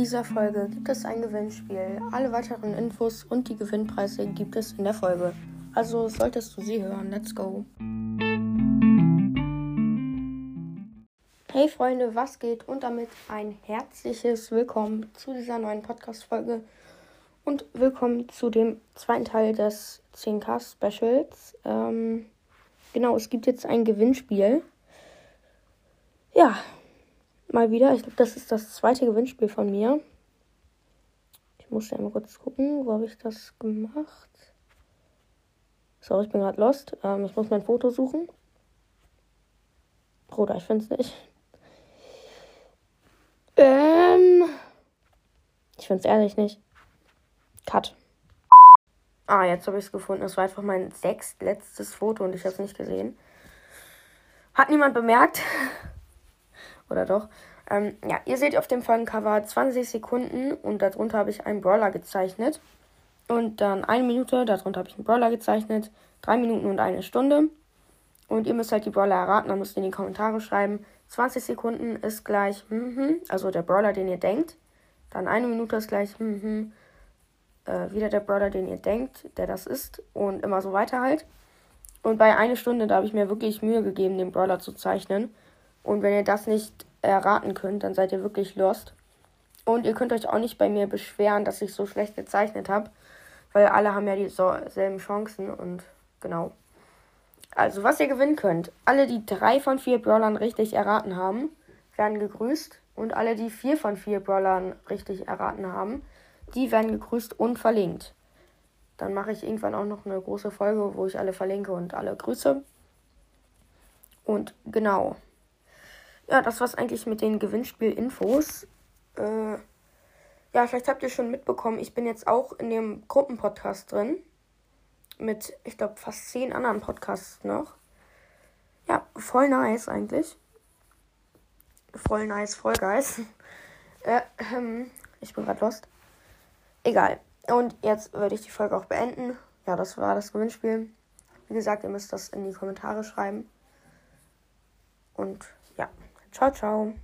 dieser Folge gibt es ein Gewinnspiel. Alle weiteren Infos und die Gewinnpreise gibt es in der Folge. Also solltest du sie hören. Let's go. Hey Freunde, was geht? Und damit ein herzliches Willkommen zu dieser neuen Podcast-Folge und willkommen zu dem zweiten Teil des 10K Specials. Ähm, genau, es gibt jetzt ein Gewinnspiel. Ja, mal wieder. Ich glaube, das ist das zweite Gewinnspiel von mir. Ich muss ja mal kurz gucken, wo habe ich das gemacht. So, ich bin gerade lost. Ähm, ich muss mein Foto suchen. Bruder, ich finde es nicht. Ähm, ich finde es ehrlich nicht. Cut. Ah, jetzt habe ich es gefunden. Es war einfach mein sechstletztes Foto und ich habe es nicht gesehen. Hat niemand bemerkt. Oder doch? Ähm, ja, ihr seht auf dem Folgencover 20 Sekunden und darunter habe ich einen Brawler gezeichnet. Und dann eine Minute, darunter habe ich einen Brawler gezeichnet. Drei Minuten und eine Stunde. Und ihr müsst halt die Brawler erraten, dann müsst ihr in die Kommentare schreiben. 20 Sekunden ist gleich, mhm, also der Brawler, den ihr denkt. Dann eine Minute ist gleich, mhm, äh, wieder der Brawler, den ihr denkt, der das ist. Und immer so weiter halt. Und bei einer Stunde, da habe ich mir wirklich Mühe gegeben, den Brawler zu zeichnen. Und wenn ihr das nicht erraten könnt, dann seid ihr wirklich lost. Und ihr könnt euch auch nicht bei mir beschweren, dass ich so schlecht gezeichnet habe, weil alle haben ja dieselben Chancen und genau. Also, was ihr gewinnen könnt. Alle, die drei von vier Brawlern richtig erraten haben, werden gegrüßt. Und alle, die vier von vier Brawlern richtig erraten haben, die werden gegrüßt und verlinkt. Dann mache ich irgendwann auch noch eine große Folge, wo ich alle verlinke und alle grüße. Und genau ja, das war's eigentlich mit den Gewinnspiel-Infos. Äh, ja, vielleicht habt ihr schon mitbekommen, ich bin jetzt auch in dem Gruppenpodcast drin. Mit, ich glaube, fast zehn anderen Podcasts noch. Ja, voll nice eigentlich. Voll nice, voll geil. äh, ähm, ich bin gerade lost. Egal. Und jetzt würde ich die Folge auch beenden. Ja, das war das Gewinnspiel. Wie gesagt, ihr müsst das in die Kommentare schreiben. Und ja. Ciao, ciao.